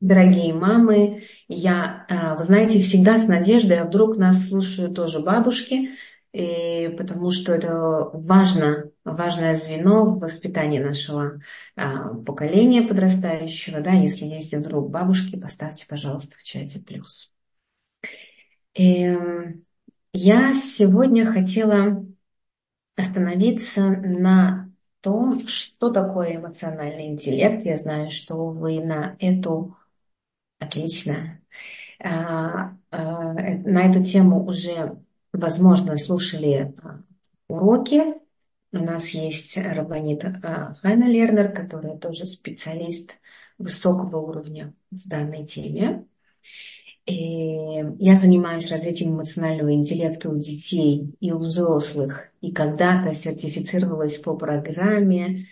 Дорогие мамы, я, э, вы знаете, всегда с надеждой, а вдруг нас слушают тоже бабушки, и потому что это важно, важное звено в воспитании нашего а, поколения подрастающего. Да, если есть вдруг бабушки, поставьте, пожалуйста, в чате плюс. И эм, я сегодня хотела остановиться на том, что такое эмоциональный интеллект. Я знаю, что вы на эту Отлично. А, а, на эту тему уже, возможно, слушали а, уроки. У нас есть Рабанит Хайна Лернер, которая тоже специалист высокого уровня в данной теме. И я занимаюсь развитием эмоционального интеллекта у детей и у взрослых. И когда-то сертифицировалась по программе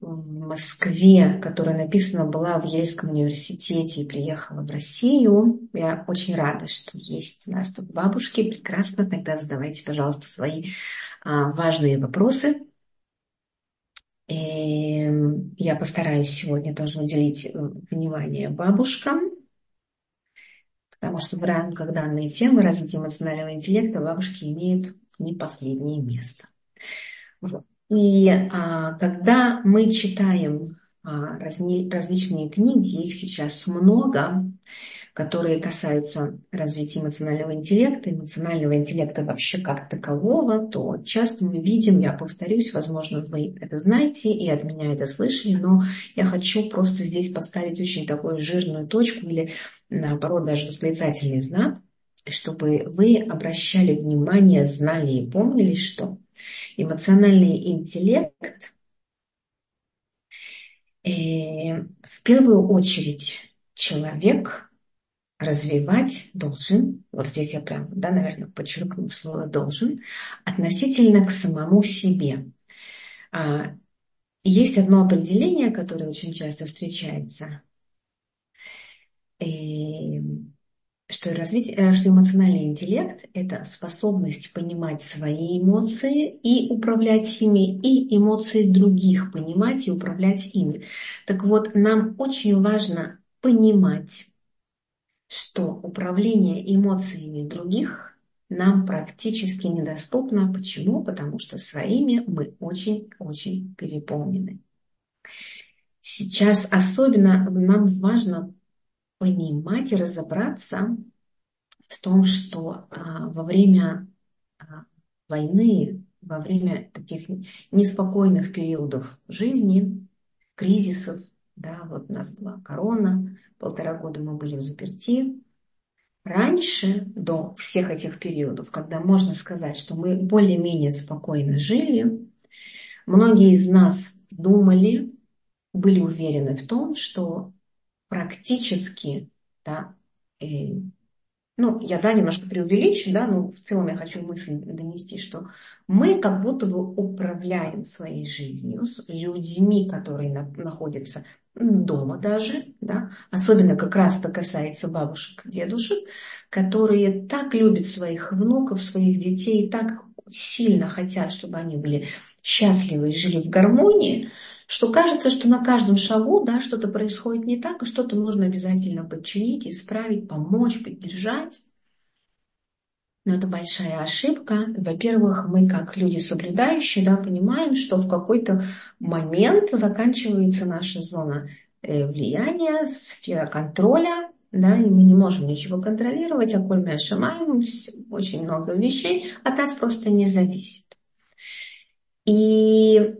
Москве, которая написана была в Ельском университете и приехала в Россию. Я очень рада, что есть у нас тут бабушки. Прекрасно. Тогда задавайте, пожалуйста, свои а, важные вопросы. И я постараюсь сегодня тоже уделить э, внимание бабушкам, потому что в рамках данной темы развития эмоционального интеллекта бабушки имеют не последнее место. Вот. И а, когда мы читаем а, разни, различные книги, их сейчас много, которые касаются развития эмоционального интеллекта, эмоционального интеллекта вообще как такового, то часто мы видим, я повторюсь, возможно, вы это знаете и от меня это слышали, но я хочу просто здесь поставить очень такую жирную точку или наоборот даже восклицательный знак, чтобы вы обращали внимание, знали и помнили, что эмоциональный интеллект э, в первую очередь человек развивать должен, вот здесь я прям, да, наверное, подчеркну слово должен, относительно к самому себе. А, есть одно определение, которое очень часто встречается. И э, что, развитие, э, что эмоциональный интеллект – это способность понимать свои эмоции и управлять ими, и эмоции других понимать и управлять ими. Так вот, нам очень важно понимать, что управление эмоциями других нам практически недоступно. Почему? Потому что своими мы очень-очень переполнены. Сейчас особенно нам важно понимать и разобраться в том, что а, во время а, войны, во время таких неспокойных периодов жизни, кризисов, да, вот у нас была корона, полтора года мы были в заперти. Раньше, до всех этих периодов, когда можно сказать, что мы более-менее спокойно жили, многие из нас думали, были уверены в том, что практически, да, и, ну, я, да, немножко преувеличу, да, но в целом я хочу мысль донести, что мы как будто бы управляем своей жизнью с людьми, которые на, находятся дома даже, да, особенно как раз это касается бабушек дедушек, которые так любят своих внуков, своих детей, так сильно хотят, чтобы они были счастливы и жили в гармонии, что кажется, что на каждом шагу да, что-то происходит не так, и что-то нужно обязательно подчинить, исправить, помочь, поддержать. Но это большая ошибка. Во-первых, мы как люди соблюдающие да, понимаем, что в какой-то момент заканчивается наша зона э, влияния, сфера контроля, да, и мы не можем ничего контролировать, а коль мы ошибаем, очень много вещей от нас просто не зависит. И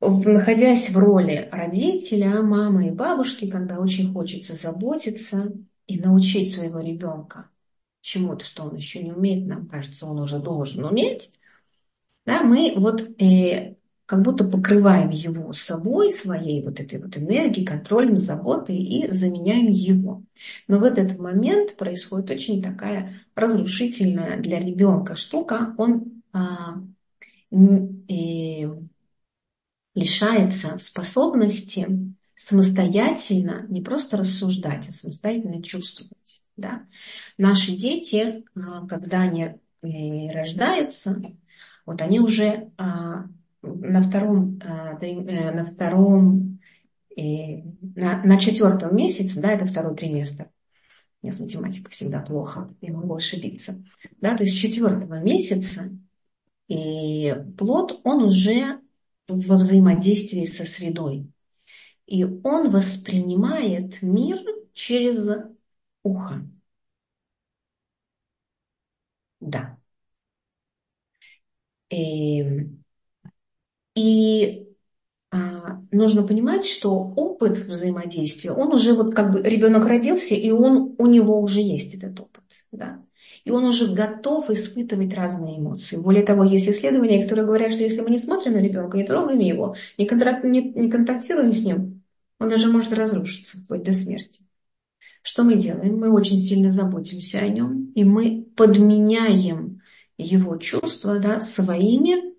находясь в роли родителя, мамы и бабушки, когда очень хочется заботиться и научить своего ребенка чему-то, что он еще не умеет, нам кажется, он уже должен уметь, да, мы вот э, как будто покрываем его собой, своей вот этой вот энергией, контролем, заботой и заменяем его. Но в этот момент происходит очень такая разрушительная для ребенка штука. Он а, э, лишается способности самостоятельно не просто рассуждать, а самостоятельно чувствовать. Да? Наши дети, а, когда они э, рождаются, вот они уже а, на втором, а, э, на втором И на, четвертом месяце, да, это второй триместр, я с математикой всегда плохо, я могу ошибиться. Да, то есть четвертого месяца и плод, он уже во взаимодействии со средой. И он воспринимает мир через ухо. Да. И, эм, и а, нужно понимать, что опыт взаимодействия, он уже вот как бы ребенок родился, и он, у него уже есть этот опыт. Да? И он уже готов испытывать разные эмоции. Более того, есть исследования, которые говорят, что если мы не смотрим на ребенка, не трогаем его, не, контракт, не, не контактируем с ним, он даже может разрушиться вплоть до смерти. Что мы делаем? Мы очень сильно заботимся о нем, и мы подменяем его чувства да, своими.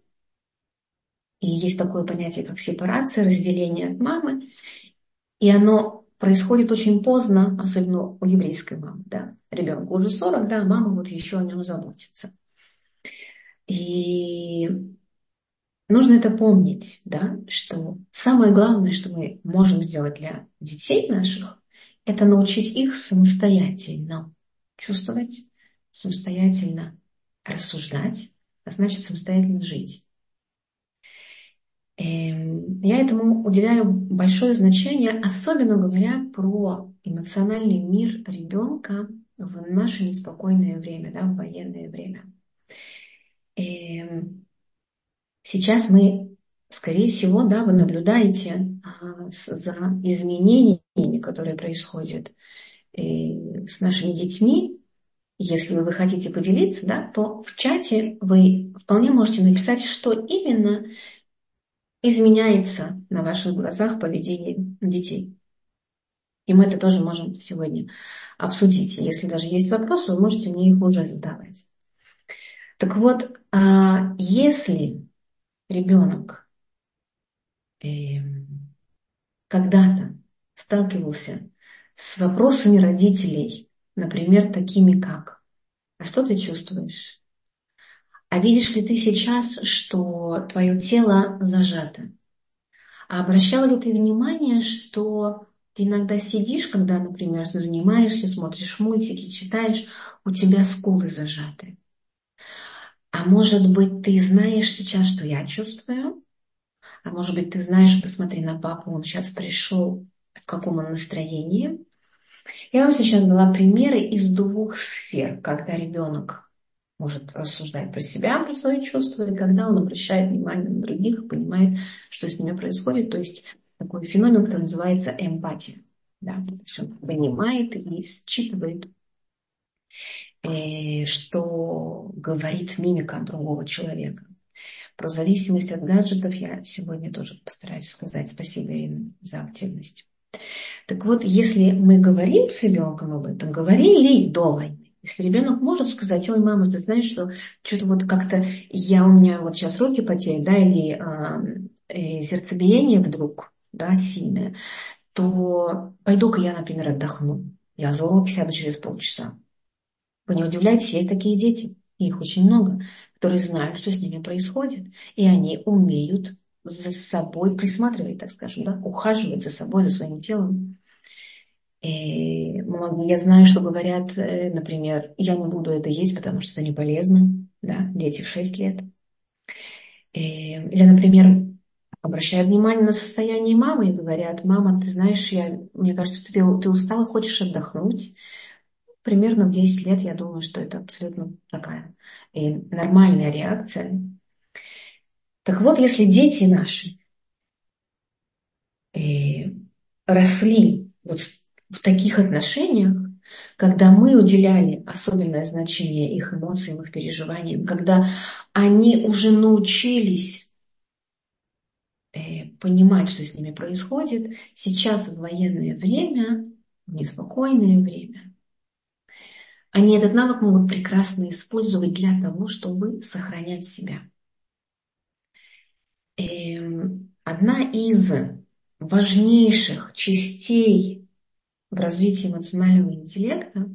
И есть такое понятие, как сепарация, разделение от мамы. И оно происходит очень поздно, особенно у еврейской мамы. Да. Ребенку уже 40, да, мама вот еще о нем заботится. И нужно это помнить, да, что самое главное, что мы можем сделать для детей наших, это научить их самостоятельно чувствовать, самостоятельно рассуждать, а значит самостоятельно жить. Эм, я этому уделяю большое значение, особенно говоря про эмоциональный мир ребенка в наше неспокойное время, да, в военное время. Эм, сейчас мы, скорее всего, да, вы наблюдаете а, за изменениями, которые происходят э, с нашими детьми, если вы хотите поделиться, да, то в чате вы вполне можете написать, что именно изменяется на ваших глазах поведение детей. И мы это тоже можем сегодня обсудить. Если даже есть вопросы, вы можете мне их уже задавать. Так вот, а если ребенок эм, когда-то сталкивался с вопросами родителей, например, такими как «А что ты чувствуешь?» А видишь ли ты сейчас, что твое тело зажато? А обращала ли ты внимание, что ты иногда сидишь, когда, например, занимаешься, смотришь мультики, читаешь, у тебя скулы зажаты? А может быть, ты знаешь сейчас, что я чувствую? А может быть, ты знаешь, посмотри на папу, он сейчас пришел, в каком он настроении? Я вам сейчас дала примеры из двух сфер, когда ребенок может рассуждать про себя, про свои чувства, и когда он обращает внимание на других, понимает, что с ними происходит. То есть такой феномен, который называется эмпатия. Да? То есть он понимает и считывает, э, что говорит мимика другого человека. Про зависимость от гаджетов я сегодня тоже постараюсь сказать. Спасибо, Ирина, за активность. Так вот, если мы говорим с ребенком об этом, говорили до войны, если ребенок может сказать, ой, мама, ты знаешь, что что-то вот как-то я, у меня вот сейчас руки потеют, да, или э, сердцебиение вдруг, да, сильное, то пойду-ка я, например, отдохну. Я за уроки сяду через полчаса. Вы не удивляйтесь, есть такие дети, их очень много, которые знают, что с ними происходит, и они умеют за собой присматривать, так скажем, да, ухаживать за собой, за своим телом. И я знаю, что говорят, э, например, я не буду это есть, потому что это не полезно, да, дети в 6 лет. Или, например, обращают внимание на состояние мамы и говорят, мама, ты знаешь, я, мне кажется, ты, ты устала, хочешь отдохнуть. Примерно в 10 лет я думаю, что это абсолютно такая и нормальная реакция. Так вот, если дети наши э, росли вот в таких отношениях, когда мы уделяли особенное значение их эмоциям, их переживаниям, когда они уже научились э, понимать, что с ними происходит, сейчас в военное время, в неспокойное время, они этот навык могут прекрасно использовать для того, чтобы сохранять себя. Эм, одна из важнейших частей в развитии эмоционального интеллекта,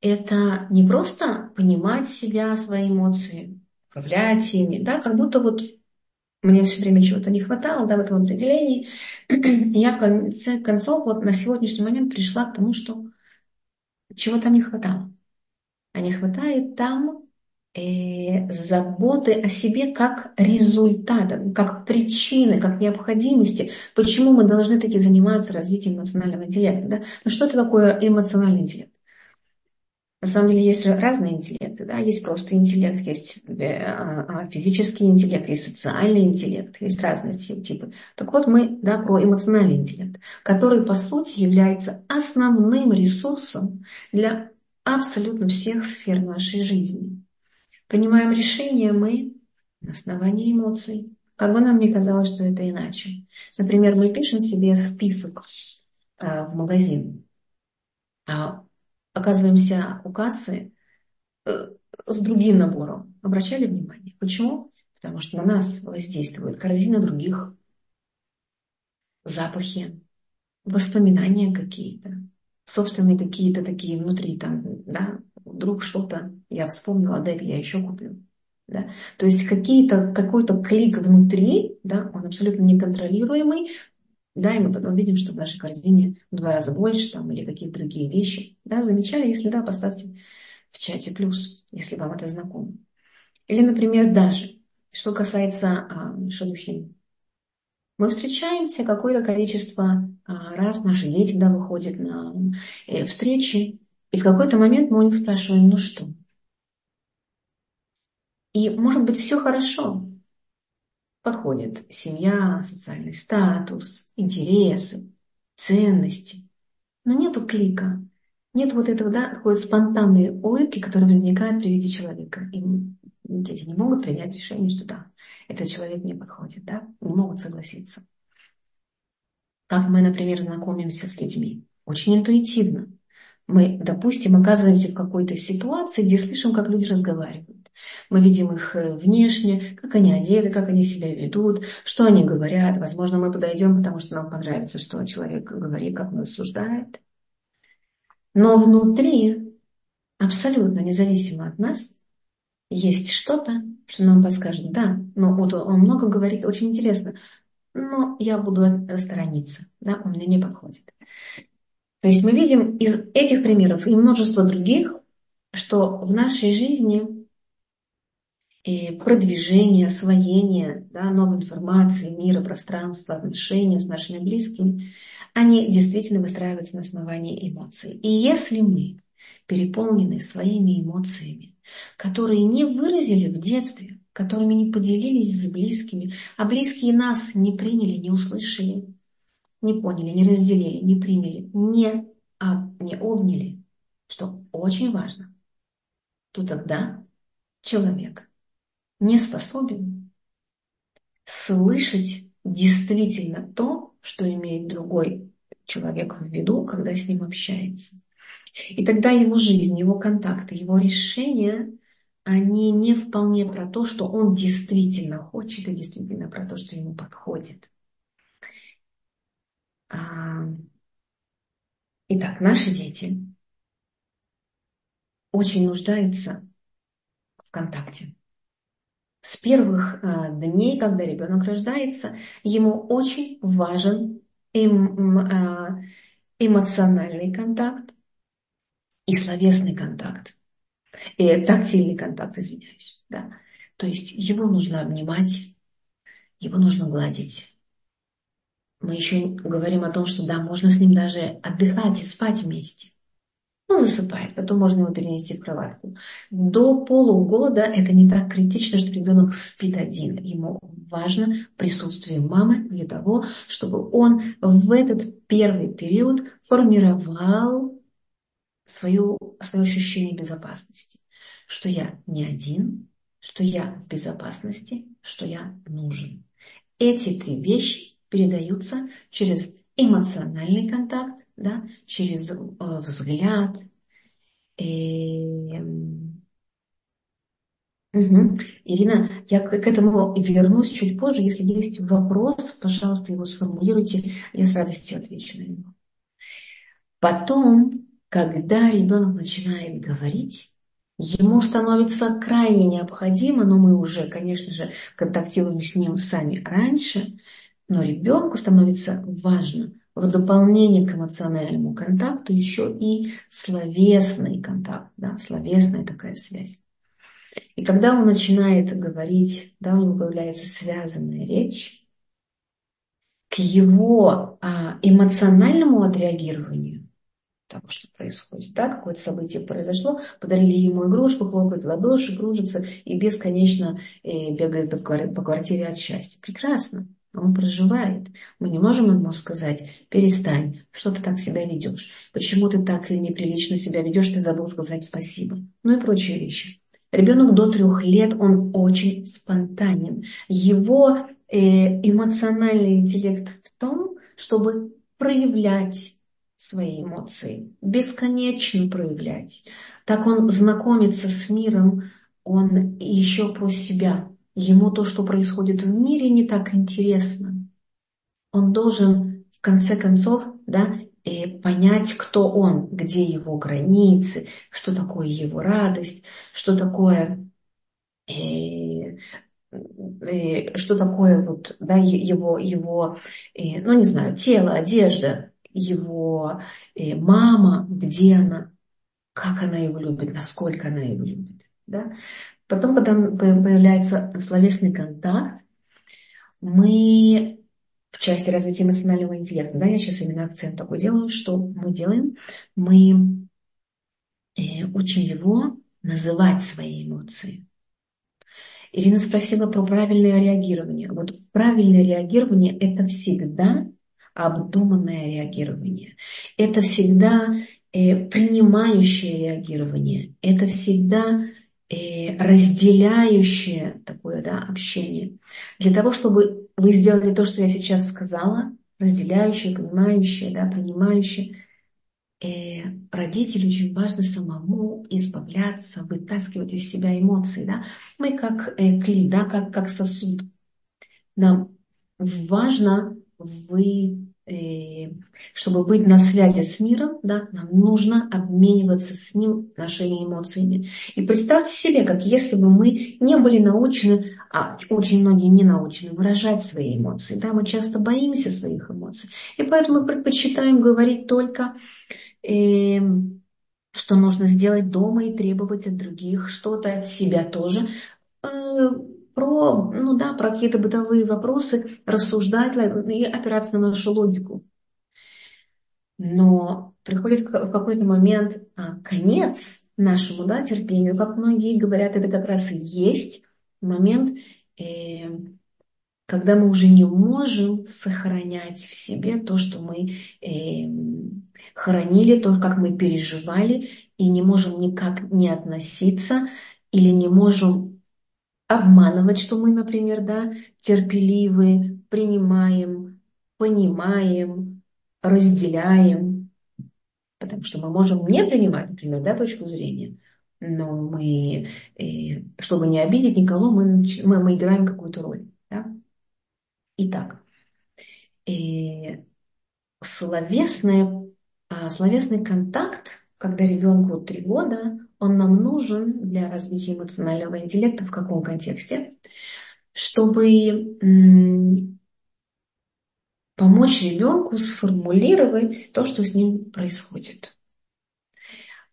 это не просто понимать себя, свои эмоции, управлять ими, да, как будто вот мне все время чего-то не хватало, да, в этом определении. Я в конце концов вот на сегодняшний момент пришла к тому, что чего там не хватало. А не хватает там заботы о себе как результата, как причины, как необходимости. Почему мы должны таки заниматься развитием эмоционального интеллекта? Да? Ну что это такое эмоциональный интеллект? На самом деле есть разные интеллекты, да, есть просто интеллект, есть э, а, а, физический интеллект, есть социальный интеллект, есть разные типы. Так вот мы, да, про эмоциональный интеллект, который по сути является основным ресурсом для абсолютно всех сфер нашей жизни. Принимаем решения мы на основании эмоций. Как бы нам ни казалось, что это иначе. Например, мы пишем себе список э, в магазин, а оказываемся у кассы э, с другим набором. Обращали внимание? Почему? Потому что на нас воздействует корзина других, запахи, воспоминания какие-то, собственные какие-то такие внутри, там, да, вдруг что-то я вспомнила, дай я еще куплю. Да? То есть какие-то, какой-то клик внутри, да, он абсолютно неконтролируемый, да, и мы потом видим, что в нашей корзине в два раза больше там, или какие-то другие вещи. Да, замечали? Если да, поставьте в чате плюс, если вам это знакомо. Или, например, даже, что касается а, шадухим. Мы встречаемся какое-то количество а, раз, наши дети да, выходят на э, встречи, и в какой-то момент мы у них спрашиваем, ну что? И может быть все хорошо, подходит семья, социальный статус, интересы, ценности. Но нету клика, нет вот этого, да, такой спонтанной улыбки, которая возникает при виде человека. И дети не могут принять решение, что да, этот человек не подходит, да, не могут согласиться. Как мы, например, знакомимся с людьми? Очень интуитивно. Мы, допустим, оказываемся в какой-то ситуации, где слышим, как люди разговаривают. Мы видим их э, внешне, как они одеты, как они себя ведут, что они говорят. Возможно, мы подойдем, потому что нам понравится, что человек говорит, как он рассуждает. Но внутри, абсолютно независимо от нас, есть что-то, что нам подскажет, да, но вот он много говорит, очень интересно, но я буду сторониться, да, он мне не подходит. То есть мы видим из этих примеров и множество других, что в нашей жизни продвижение, освоение да, новой информации, мира, пространства, отношения с нашими близкими, они действительно выстраиваются на основании эмоций. И если мы переполнены своими эмоциями, которые не выразили в детстве, которыми не поделились с близкими, а близкие нас не приняли, не услышали, не поняли, не разделили, не приняли, не, а, не обняли, что очень важно, то тогда человек не способен слышать действительно то, что имеет другой человек в виду, когда с ним общается. И тогда его жизнь, его контакты, его решения, они не вполне про то, что он действительно хочет и действительно про то, что ему подходит. А, итак, наши дети очень нуждаются в контакте с первых э, дней, когда ребенок рождается, ему очень важен эм, э, эмоциональный контакт и словесный контакт. И тактильный контакт, извиняюсь. Да. То есть его нужно обнимать, его нужно гладить. Мы еще говорим о том, что да, можно с ним даже отдыхать и спать вместе. Он засыпает, потом можно его перенести в кроватку. До полугода это не так критично, что ребенок спит один. Ему важно присутствие мамы для того, чтобы он в этот первый период формировал свое, свое ощущение безопасности. Что я не один, что я в безопасности, что я нужен. Эти три вещи передаются через эмоциональный контакт, да, через э, взгляд. И... Угу. Ирина, я к этому вернусь чуть позже. Если есть вопрос, пожалуйста, его сформулируйте, я с радостью отвечу на него. Потом, когда ребенок начинает говорить, Ему становится крайне необходимо, но мы уже, конечно же, контактируем с ним сами раньше, но ребенку становится важно в дополнение к эмоциональному контакту еще и словесный контакт, да, словесная такая связь. И когда он начинает говорить, да, у него появляется связанная речь, к его а, эмоциональному отреагированию того, что происходит. Да, какое-то событие произошло, подарили ему игрушку, хлопает в ладоши, кружится и бесконечно э, бегает по квартире от счастья. Прекрасно. Он проживает. Мы не можем ему сказать, перестань, что ты так себя ведешь, почему ты так неприлично себя ведешь, ты забыл сказать спасибо, ну и прочие вещи. Ребенок до трех лет, он очень спонтанен. Его э, эмоциональный интеллект в том, чтобы проявлять свои эмоции, бесконечно проявлять. Так он знакомится с миром, он еще про себя. Ему то, что происходит в мире, не так интересно. Он должен, в конце концов, да, э, понять, кто он, где его границы, что такое его радость, что такое э, э, что такое вот, да, его, его ну не знаю, тело, одежда, его мама, где она, как она его любит, насколько она его любит. Да? Потом, когда появляется словесный контакт, мы в части развития эмоционального интеллекта, да, я сейчас именно акцент такой делаю, что мы делаем, мы э, учим его называть свои эмоции. Ирина спросила про правильное реагирование. Вот правильное реагирование – это всегда обдуманное реагирование. Это всегда э, принимающее реагирование. Это всегда разделяющее такое да, общение. Для того, чтобы вы сделали то, что я сейчас сказала, разделяющее, понимающее, да, принимающее, э, родителю очень важно самому избавляться, вытаскивать из себя эмоции. Да? Мы как э, клей, да, как, как сосуд. Нам важно вы, чтобы быть на связи с миром, да, нам нужно обмениваться с ним нашими эмоциями. И представьте себе, как если бы мы не были научены, а очень многие не научены выражать свои эмоции. Да, мы часто боимся своих эмоций. И поэтому мы предпочитаем говорить только, э, что нужно сделать дома и требовать от других что-то, от себя тоже. Э, про, ну да, про какие-то бытовые вопросы рассуждать и опираться на нашу логику. Но приходит в какой-то момент а, конец нашему да, терпению. Как многие говорят, это как раз и есть момент, э, когда мы уже не можем сохранять в себе то, что мы э, хранили, то, как мы переживали, и не можем никак не относиться или не можем обманывать, что мы, например, да, терпеливы, принимаем, понимаем, разделяем. Потому что мы можем не принимать, например, да, точку зрения, но мы, э, чтобы не обидеть никого, мы, мы, мы играем какую-то роль. Да? Итак, э, словесный, а, словесный контакт, когда ребенку три года, он нам нужен для развития эмоционального интеллекта в каком контексте? Чтобы помочь ребенку сформулировать то, что с ним происходит.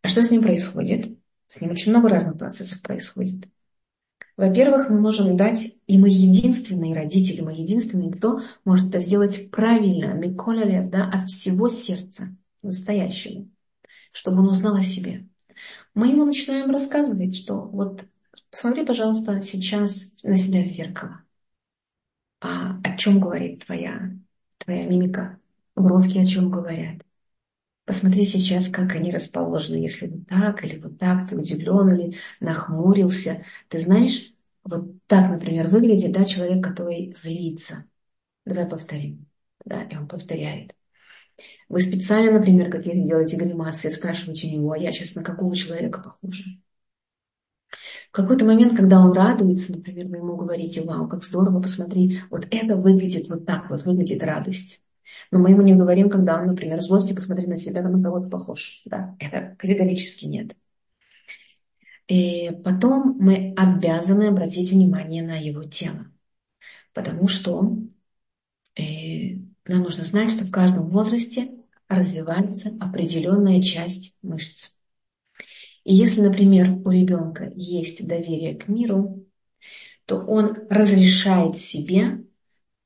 А что с ним происходит? С ним очень много разных процессов происходит. Во-первых, мы можем дать, и мы единственные родители, мы единственные, кто может это сделать правильно, Миколалев, да, от всего сердца, настоящему, чтобы он узнал о себе мы ему начинаем рассказывать, что вот посмотри, пожалуйста, сейчас на себя в зеркало. А о чем говорит твоя, твоя мимика? Бровки о чем говорят? Посмотри сейчас, как они расположены. Если вот так или вот так, ты удивлен или нахмурился. Ты знаешь, вот так, например, выглядит да, человек, который злится. Давай повторим. Да, и он повторяет. Вы специально, например, какие-то делаете гримасы и спрашиваете у него, а я сейчас на какого человека похожа? В какой-то момент, когда он радуется, например, вы ему говорите, вау, как здорово, посмотри, вот это выглядит вот так, вот выглядит радость. Но мы ему не говорим, когда он, например, в злости, посмотри на себя, на кого-то похож. Да, это категорически нет. И потом мы обязаны обратить внимание на его тело. Потому что э, нам нужно знать, что в каждом возрасте развивается определенная часть мышц. И если, например, у ребенка есть доверие к миру, то он разрешает себе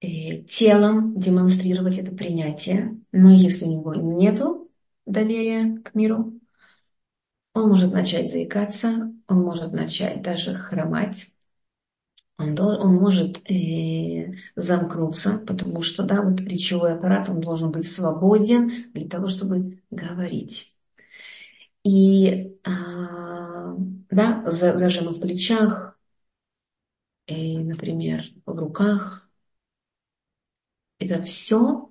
э, телом демонстрировать это принятие. Но если у него нет доверия к миру, он может начать заикаться, он может начать даже хромать, он, он может э, замкнуться, потому что да, вот речевой аппарат он должен быть свободен для того, чтобы говорить. И а, да, зажимы в плечах, и, например, в руках. Это все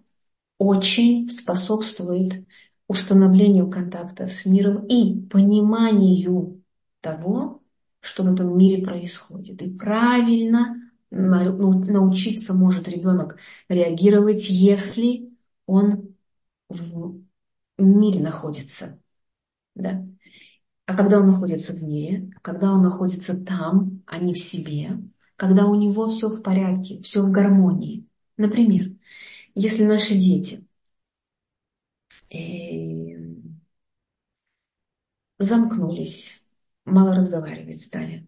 очень способствует установлению контакта с миром и пониманию того, что в этом мире происходит. И правильно ну, научиться может ребенок реагировать, если он в мире находится. Да? А когда он находится в мире, когда он находится там, а не в себе, когда у него все в порядке, все в гармонии. Например, если наши дети э, замкнулись, мало разговаривать стали,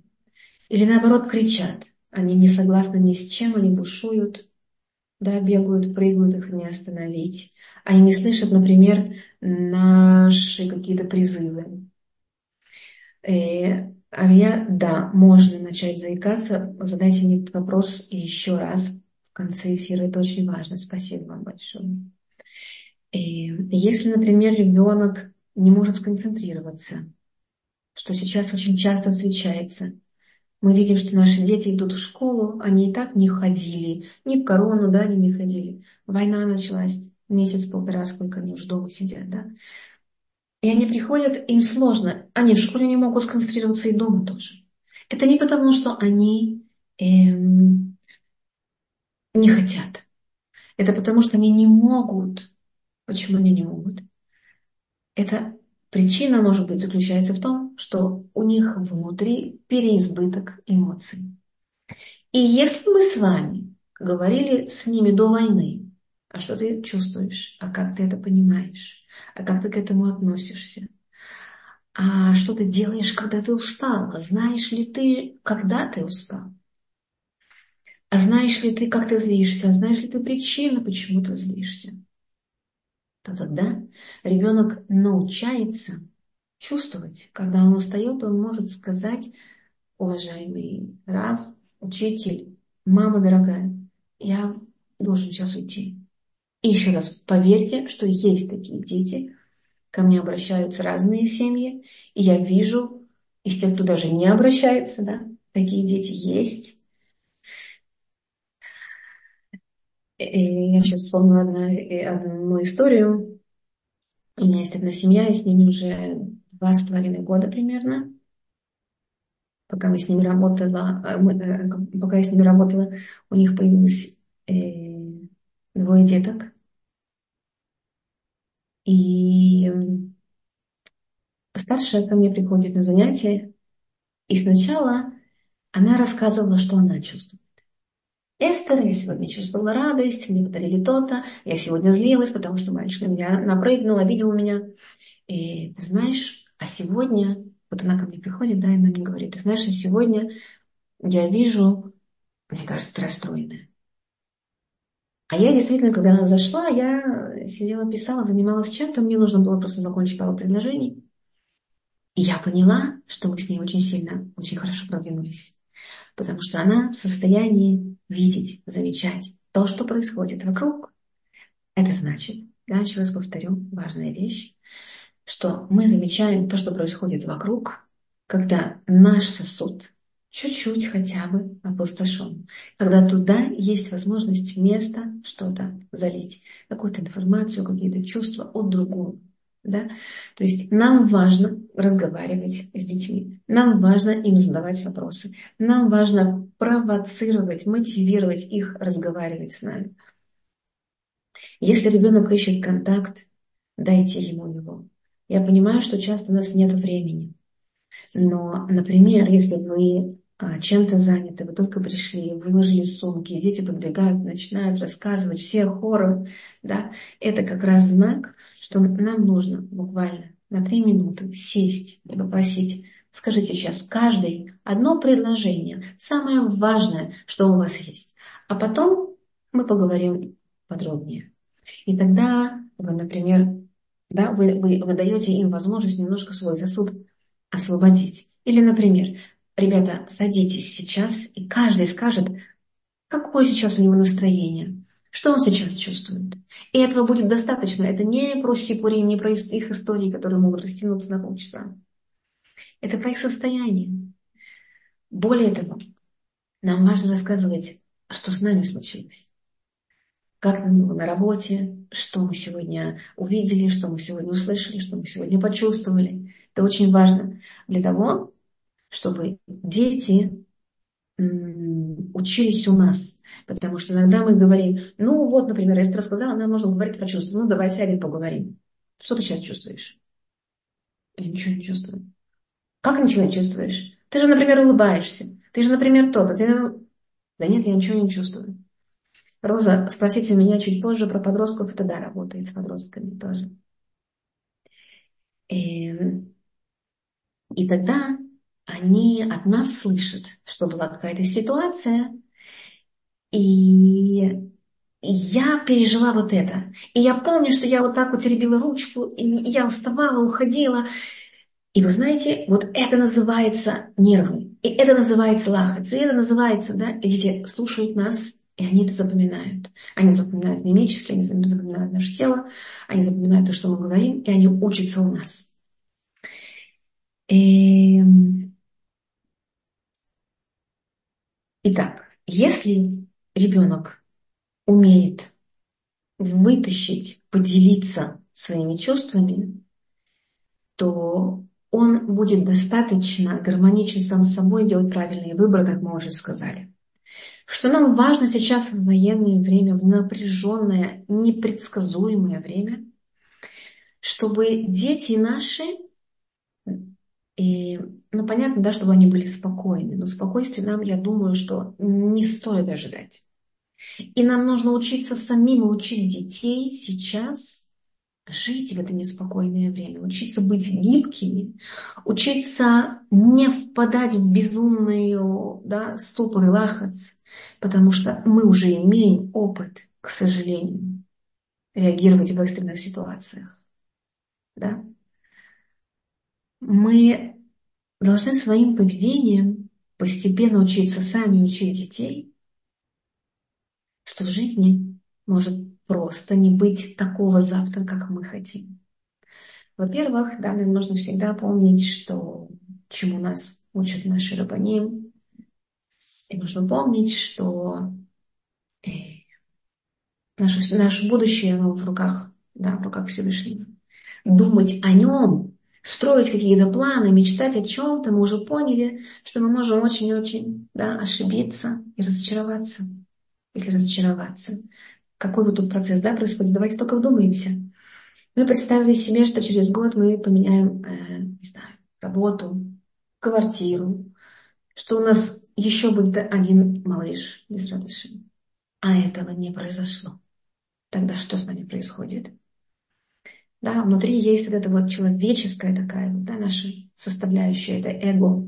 или наоборот кричат, они не согласны ни с чем, они бушуют, да, бегают, прыгают, их не остановить. Они не слышат, например, наши какие-то призывы. Э, а я, да, можно начать заикаться. Задайте мне этот вопрос еще раз в конце эфира. Это очень важно. Спасибо вам большое. И если, например, ребенок не может сконцентрироваться, что сейчас очень часто встречается, мы видим, что наши дети идут в школу, они и так не ходили, ни в корону, да, они не ходили. Война началась месяц-полтора, сколько они уже дома сидят, да. И они приходят, им сложно. Они в школе не могут сконцентрироваться и дома тоже. Это не потому, что они эм, не хотят. Это потому, что они не могут. Почему они не могут? Это причина, может быть, заключается в том, что у них внутри переизбыток эмоций. И если мы с вами говорили с ними до войны, а что ты чувствуешь, а как ты это понимаешь, а как ты к этому относишься, а что ты делаешь, когда ты устал, а знаешь ли ты, когда ты устал, а знаешь ли ты, как ты злишься, а знаешь ли ты причину, почему ты злишься, то тогда ребенок научается чувствовать, когда он устает, он может сказать, уважаемый Рав, учитель, мама дорогая, я должен сейчас уйти. И еще раз, поверьте, что есть такие дети. Ко мне обращаются разные семьи, и я вижу из тех, кто даже не обращается, да, такие дети есть. И я сейчас вспомнила одну, одну историю. У меня есть одна семья, и с ними уже два с половиной года примерно. Пока мы с ними работала, э, мы, э, пока я с ними работала, у них появилось э, двое деток. И старшая ко мне приходит на занятия, и сначала она рассказывала, что она чувствует. Эстер, я сегодня чувствовала радость, мне подарили то-то, я сегодня злилась, потому что мальчик на меня напрыгнул, обидел меня. И ты знаешь, а сегодня, вот она ко мне приходит, да, и она мне говорит, ты знаешь, а сегодня я вижу, мне кажется, ты расстроенная. А я действительно, когда она зашла, я сидела, писала, занималась чем-то, мне нужно было просто закончить пару предложений. И я поняла, что мы с ней очень сильно, очень хорошо продвинулись. Потому что она в состоянии видеть, замечать то, что происходит вокруг. Это значит, да, еще раз повторю, важная вещь, что мы замечаем то, что происходит вокруг, когда наш сосуд чуть-чуть хотя бы опустошен. Когда туда есть возможность места что-то залить, какую-то информацию, какие-то чувства от другого. Да? То есть нам важно разговаривать с детьми, нам важно им задавать вопросы, нам важно провоцировать, мотивировать их разговаривать с нами. Если ребенок ищет контакт, дайте ему его. Я понимаю, что часто у нас нет времени. Но, например, если вы чем-то заняты, вы только пришли, выложили сумки, дети подбегают, начинают рассказывать все хором, да, это как раз знак, что нам нужно буквально на три минуты сесть и попросить, скажите сейчас каждый одно предложение, самое важное, что у вас есть, а потом мы поговорим подробнее. И тогда вы, например, да, вы, вы, вы даете им возможность немножко свой сосуд освободить. Или, например, ребята, садитесь сейчас, и каждый скажет, какое сейчас у него настроение, что он сейчас чувствует. И этого будет достаточно. Это не про Сипурим, не про их истории, которые могут растянуться на полчаса. Это про их состояние. Более того, нам важно рассказывать, что с нами случилось как нам было на работе, что мы сегодня увидели, что мы сегодня услышали, что мы сегодня почувствовали. Это очень важно для того, чтобы дети учились у нас. Потому что иногда мы говорим, ну вот, например, я рассказала, нам можно говорить про чувства. Ну давай сядем, поговорим. Что ты сейчас чувствуешь? Я ничего не чувствую. Как ничего не чувствуешь? Ты же, например, улыбаешься. Ты же, например, то-то. Ты... Да нет, я ничего не чувствую. Роза, спросите у меня чуть позже про подростков, это да, работает с подростками тоже. И, эм, и тогда они от нас слышат, что была какая-то ситуация, и я пережила вот это. И я помню, что я вот так вот теребила ручку, и я уставала, уходила. И вы знаете, вот это называется нервы, и это называется лахац, и это называется, да, и дети слушают нас, и они это запоминают. Они запоминают мимически, они запоминают наше тело, они запоминают то, что мы говорим, и они учатся у нас. И... Эм. Итак, если ребенок умеет вытащить, поделиться своими чувствами, то он будет достаточно гармоничен сам с собой делать правильные выборы, как мы уже сказали. Что нам важно сейчас в военное время, в напряженное, непредсказуемое время, чтобы дети наши, и, ну понятно, да, чтобы они были спокойны, но спокойствие нам, я думаю, что не стоит ожидать. И нам нужно учиться самим учить детей сейчас жить в это неспокойное время, учиться быть гибкими, учиться не впадать в безумную да, ступор и лахац, потому что мы уже имеем опыт, к сожалению, реагировать в экстренных ситуациях. Да? Мы должны своим поведением постепенно учиться сами учить детей, что в жизни может просто не быть такого завтра, как мы хотим. Во-первых, да, нам нужно всегда помнить, что чему нас учат наши рабаним. И нужно помнить, что э, наше, наше будущее оно в руках, да, в руках Всевышнего. Думать о нем, строить какие-то планы, мечтать о чем-то, мы уже поняли, что мы можем очень-очень да, ошибиться и разочароваться, если разочароваться какой вот тут процесс да, происходит. Давайте только вдумаемся. Мы представили себе, что через год мы поменяем, э, не знаю, работу, квартиру, что у нас еще будет один малыш без радости. А этого не произошло. Тогда что с нами происходит? Да, внутри есть вот эта вот человеческая такая, да, наша составляющая, это эго.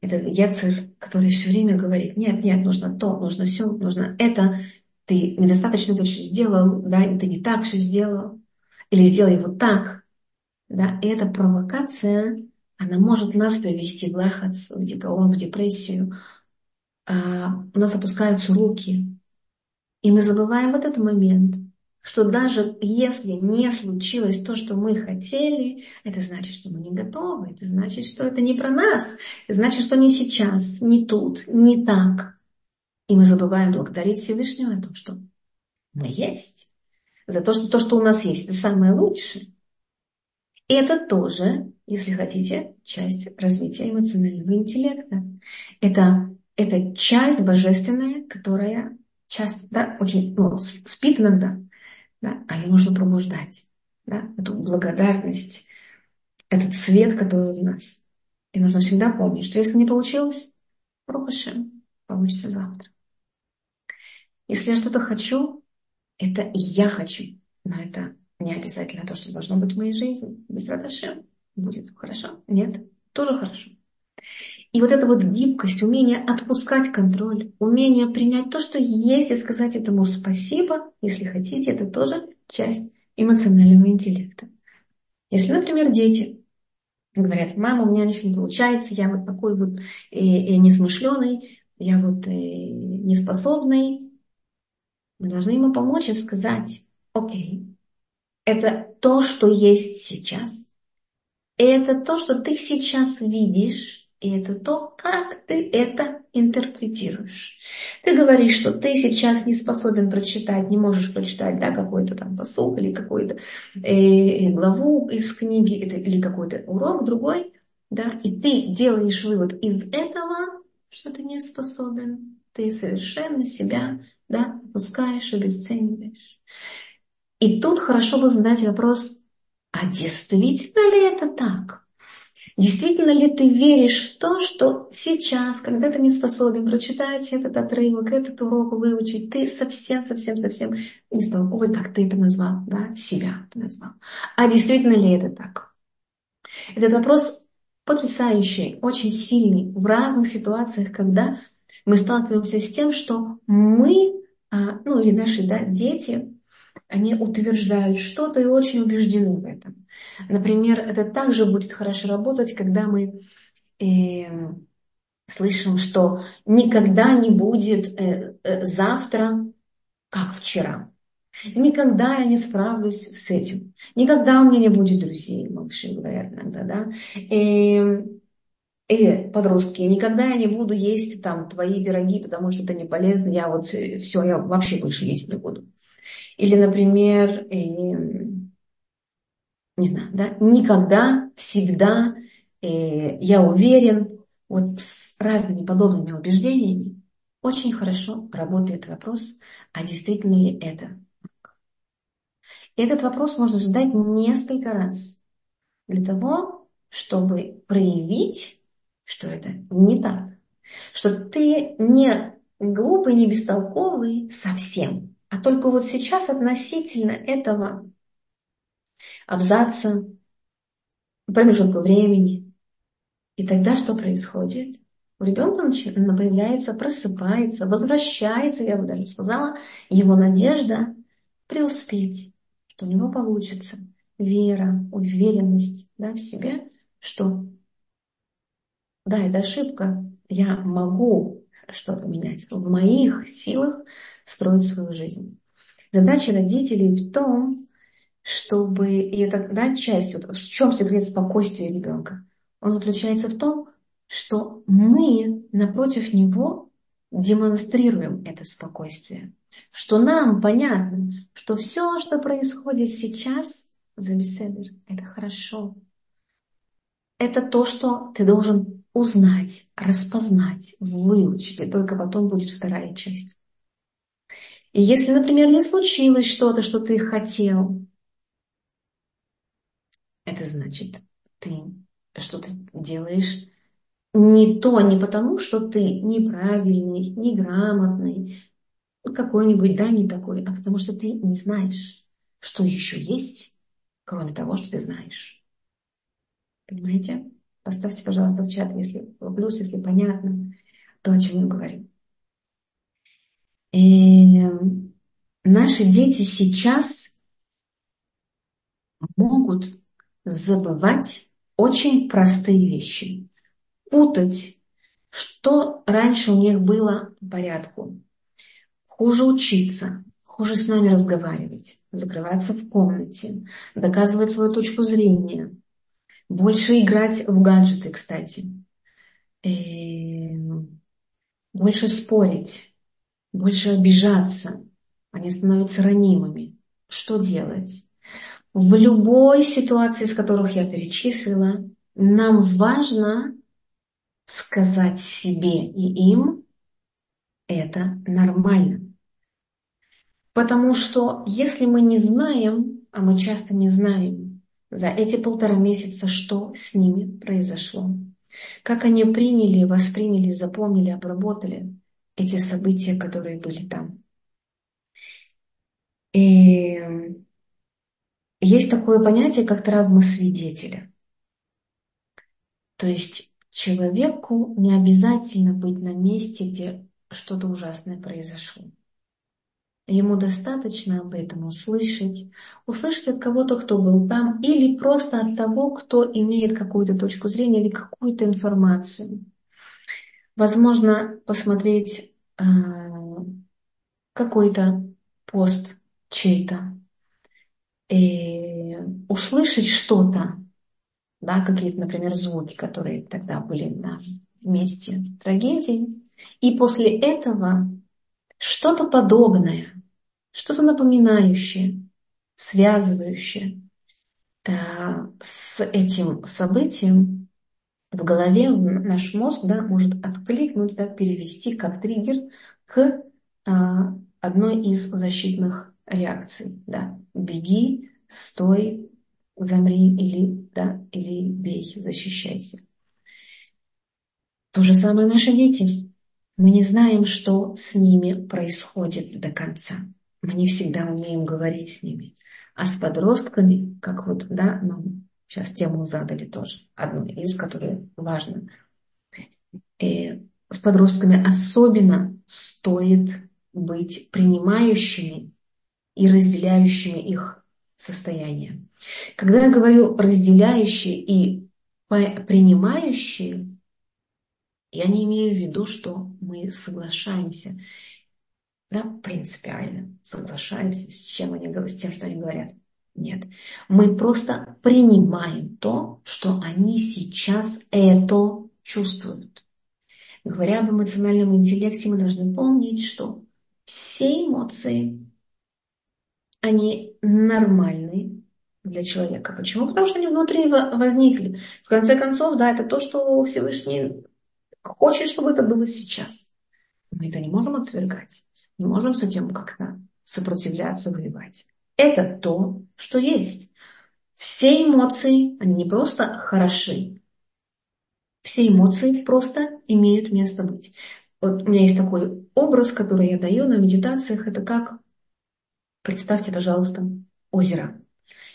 Это яцер, который все время говорит, нет, нет, нужно то, нужно все, нужно это ты недостаточно это все сделал, да, ты не так все сделал, или сделай вот так. Да, и эта провокация, она может нас привести в лахац, в дикаон, в депрессию. А, у нас опускаются руки. И мы забываем вот этот момент, что даже если не случилось то, что мы хотели, это значит, что мы не готовы, это значит, что это не про нас, это значит, что не сейчас, не тут, не так. И мы забываем благодарить Всевышнего о том, что мы есть. За то, что то, что у нас есть, это самое лучшее. И это тоже, если хотите, часть развития эмоционального интеллекта. Это, это часть божественная, которая часто, да, очень, ну, спит иногда, да, а ее нужно пробуждать. Да, эту благодарность, этот свет, который в нас. И нужно всегда помнить, что если не получилось, Рухашем, получится завтра. Если я что-то хочу, это я хочу. Но это не обязательно то, что должно быть в моей жизни. Без Радашем будет хорошо. Нет, тоже хорошо. И вот эта вот гибкость, умение отпускать контроль, умение принять то, что есть, и сказать этому спасибо, если хотите, это тоже часть эмоционального интеллекта. Если, например, дети говорят, мама, у меня ничего не получается, я вот такой вот э, э, несмышленый, я вот э, неспособный, мы должны ему помочь и сказать, окей, это то, что есть сейчас, это то, что ты сейчас видишь, и это то, как ты это интерпретируешь. Ты говоришь, что ты сейчас не способен прочитать, не можешь прочитать да, какой-то там посыл или какую-то э, главу из книги или какой-то урок другой, да, и ты делаешь вывод из этого, что ты не способен. Ты совершенно себя да, опускаешь, обесцениваешь. И тут хорошо бы задать вопрос, а действительно ли это так? Действительно ли ты веришь в то, что сейчас, когда ты не способен прочитать этот отрывок, этот урок выучить, ты совсем-совсем-совсем бестолковый, как ты это назвал, да, себя ты назвал. А действительно ли это так? Этот вопрос потрясающий, очень сильный в разных ситуациях, когда мы сталкиваемся с тем, что мы, а, ну или наши да, дети, они утверждают что-то и очень убеждены в этом. Например, это также будет хорошо работать, когда мы э, слышим, что никогда не будет э, э, завтра, как вчера. Никогда я не справлюсь с этим. Никогда у меня не будет друзей, малыши говорят иногда, да. И, или подростки, никогда я не буду есть там твои пироги, потому что это не полезно, я вот э, все, я вообще больше есть не буду. Или, например, э, не знаю, да, никогда, всегда, э, я уверен, вот с разными подобными убеждениями очень хорошо работает вопрос, а действительно ли это этот вопрос можно задать несколько раз для того, чтобы проявить, что это не так, что ты не глупый, не бестолковый совсем, а только вот сейчас относительно этого абзаца, промежутка времени. И тогда что происходит? У ребенка появляется, просыпается, возвращается, я бы даже сказала, его надежда преуспеть, что у него получится вера, уверенность да, в себе, что да, это ошибка, я могу что-то менять. В моих силах строить свою жизнь. Задача родителей в том, чтобы, и это да, часть, вот, в чем секрет спокойствия ребенка? Он заключается в том, что мы напротив него демонстрируем это спокойствие. Что нам понятно, что все, что происходит сейчас, за беседер, это хорошо. Это то, что ты должен узнать, распознать, выучить, и только потом будет вторая часть. И если, например, не случилось что-то, что ты хотел, это значит, ты что-то делаешь не то, не потому, что ты неправильный, неграмотный, какой-нибудь, да, не такой, а потому что ты не знаешь, что еще есть, кроме того, что ты знаешь. Понимаете? Поставьте, пожалуйста, в чат, если плюс, если понятно, то, о чем я говорю. И эм, наши дети сейчас могут забывать очень простые вещи, путать, что раньше у них было по порядку, хуже учиться, хуже с нами разговаривать, закрываться в комнате, доказывать свою точку зрения, больше играть в гаджеты, кстати, эм, больше спорить, больше обижаться, они становятся ранимыми. Что делать? В любой ситуации, из которых я перечислила, нам важно сказать себе и им, это нормально. Потому что если мы не знаем, а мы часто не знаем, за эти полтора месяца, что с ними произошло. Как они приняли, восприняли, запомнили, обработали эти события, которые были там. И есть такое понятие, как травма свидетеля. То есть человеку не обязательно быть на месте, где что-то ужасное произошло. Ему достаточно об этом услышать, услышать от кого-то, кто был там, или просто от того, кто имеет какую-то точку зрения или какую-то информацию. Возможно, посмотреть э, какой-то пост чей-то, и услышать что-то, да, какие-то, например, звуки, которые тогда были на месте трагедии, и после этого что-то подобное, что-то напоминающее, связывающее э, с этим событием в голове наш мозг да, может откликнуть, да, перевести как триггер к а, одной из защитных реакций. Да. Беги, стой, замри или, да, или бей, защищайся. То же самое наши дети. Мы не знаем, что с ними происходит до конца. Мы не всегда умеем говорить с ними. А с подростками, как вот, да, нам сейчас тему задали тоже, одну из, которых важно. И с подростками особенно стоит быть принимающими и разделяющими их состояние. Когда я говорю разделяющие и принимающие, я не имею в виду, что мы соглашаемся, да, принципиально соглашаемся с чем они говорят, с тем, что они говорят. Нет. Мы просто принимаем то, что они сейчас это чувствуют. Говоря об эмоциональном интеллекте, мы должны помнить, что все эмоции, они нормальные для человека. Почему? Потому что они внутри возникли. В конце концов, да, это то, что Всевышний хочет, чтобы это было сейчас. Мы это не можем отвергать. Не можем с этим как-то сопротивляться, воевать. Это то, что есть. Все эмоции, они не просто хороши. Все эмоции просто имеют место быть. Вот у меня есть такой образ, который я даю на медитациях. Это как, представьте, пожалуйста, озеро.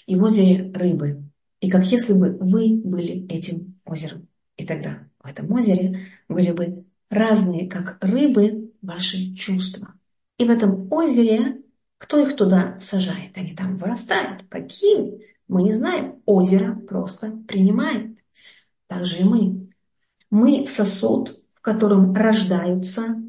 И в озере рыбы. И как если бы вы были этим озером. И тогда в этом озере были бы разные, как рыбы, ваши чувства. И в этом озере кто их туда сажает? Они там вырастают. Какими? Мы не знаем. Озеро просто принимает. Так же и мы. Мы сосуд, в котором рождаются,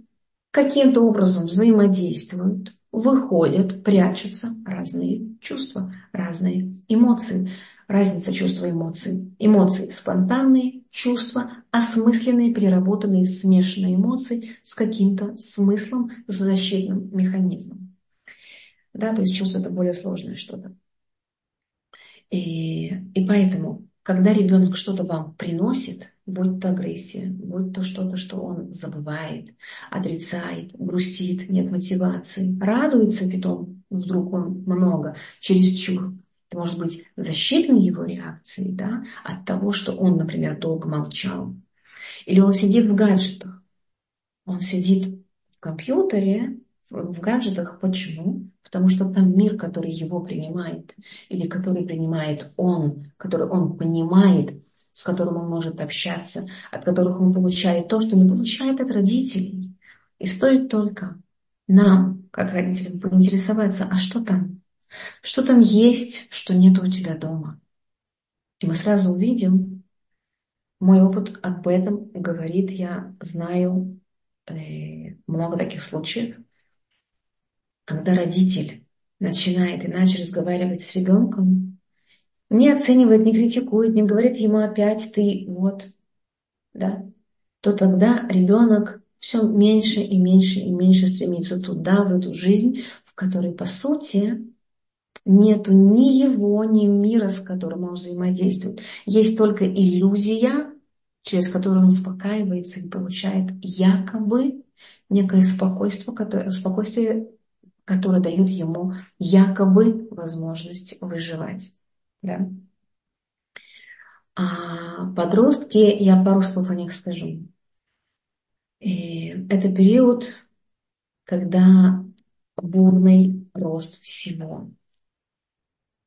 каким-то образом взаимодействуют, выходят, прячутся разные чувства, разные эмоции. Разница чувства и эмоций. Эмоции спонтанные, чувства осмысленные, переработанные, смешанные эмоции с каким-то смыслом, с защитным механизмом. Да, то есть чувство это более сложное что-то. И, и поэтому, когда ребенок что-то вам приносит, будь то агрессия, будь то что-то, что он забывает, отрицает, грустит, нет мотивации, радуется питом, вдруг он много, чересчур. Это может быть защитной его реакцией да, от того, что он, например, долго молчал. Или он сидит в гаджетах. Он сидит в компьютере, в гаджетах. Почему? Потому что там мир, который его принимает, или который принимает он, который он понимает, с которым он может общаться, от которых он получает то, что не получает от родителей. И стоит только нам, как родителям, поинтересоваться, а что там? Что там есть, что нет у тебя дома? И мы сразу увидим, мой опыт об этом говорит, я знаю э, много таких случаев, когда родитель начинает иначе разговаривать с ребенком, не оценивает, не критикует, не говорит ему опять ты вот, да, то тогда ребенок все меньше и меньше и меньше стремится туда, в эту жизнь, в которой, по сути, нету ни его, ни мира, с которым он взаимодействует. Есть только иллюзия, через которую он успокаивается и получает якобы некое спокойствие, которое, спокойствие, которые дают ему якобы возможность выживать. Да? А подростки, я пару слов о них скажу. И это период, когда бурный рост всего.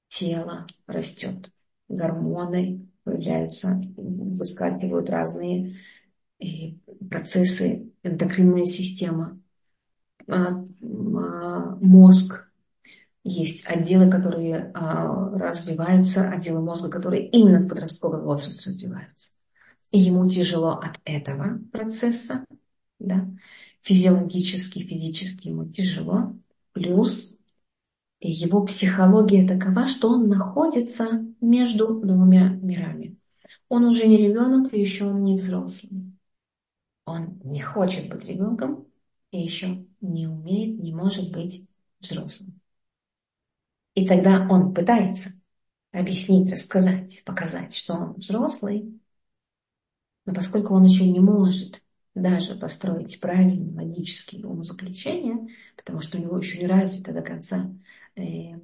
Тело растет, гормоны появляются, выскакивают разные процессы, эндокринная система, а, а, мозг. Есть отделы, которые а, развиваются, отделы мозга, которые именно в подростковый возраст развиваются. И ему тяжело от этого процесса, да, физиологически, физически ему тяжело. Плюс его психология такова, что он находится между двумя мирами. Он уже не ребенок, и еще он не взрослый. Он не хочет быть ребенком и еще не умеет, не может быть взрослым. И тогда он пытается объяснить, рассказать, показать, что он взрослый, но поскольку он еще не может даже построить правильные логические умозаключения, потому что у него еще не развита до конца э,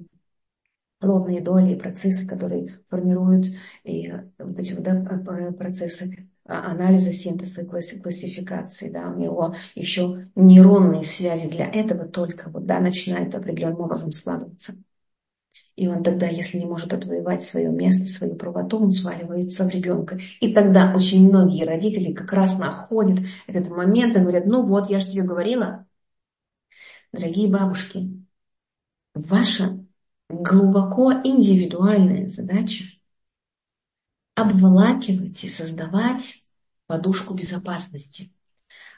лобные доли и процессы, которые формируют и вот эти вот, да, процессы а, анализа, синтеза, классификации, да, у него еще нейронные связи для этого только вот, да, начинают определенным образом складываться. И он тогда, если не может отвоевать свое место, свою правоту, он сваливается в ребенка. И тогда очень многие родители как раз находят этот момент и говорят, ну вот, я же тебе говорила, дорогие бабушки, ваша глубоко индивидуальная задача обволакивать и создавать подушку безопасности.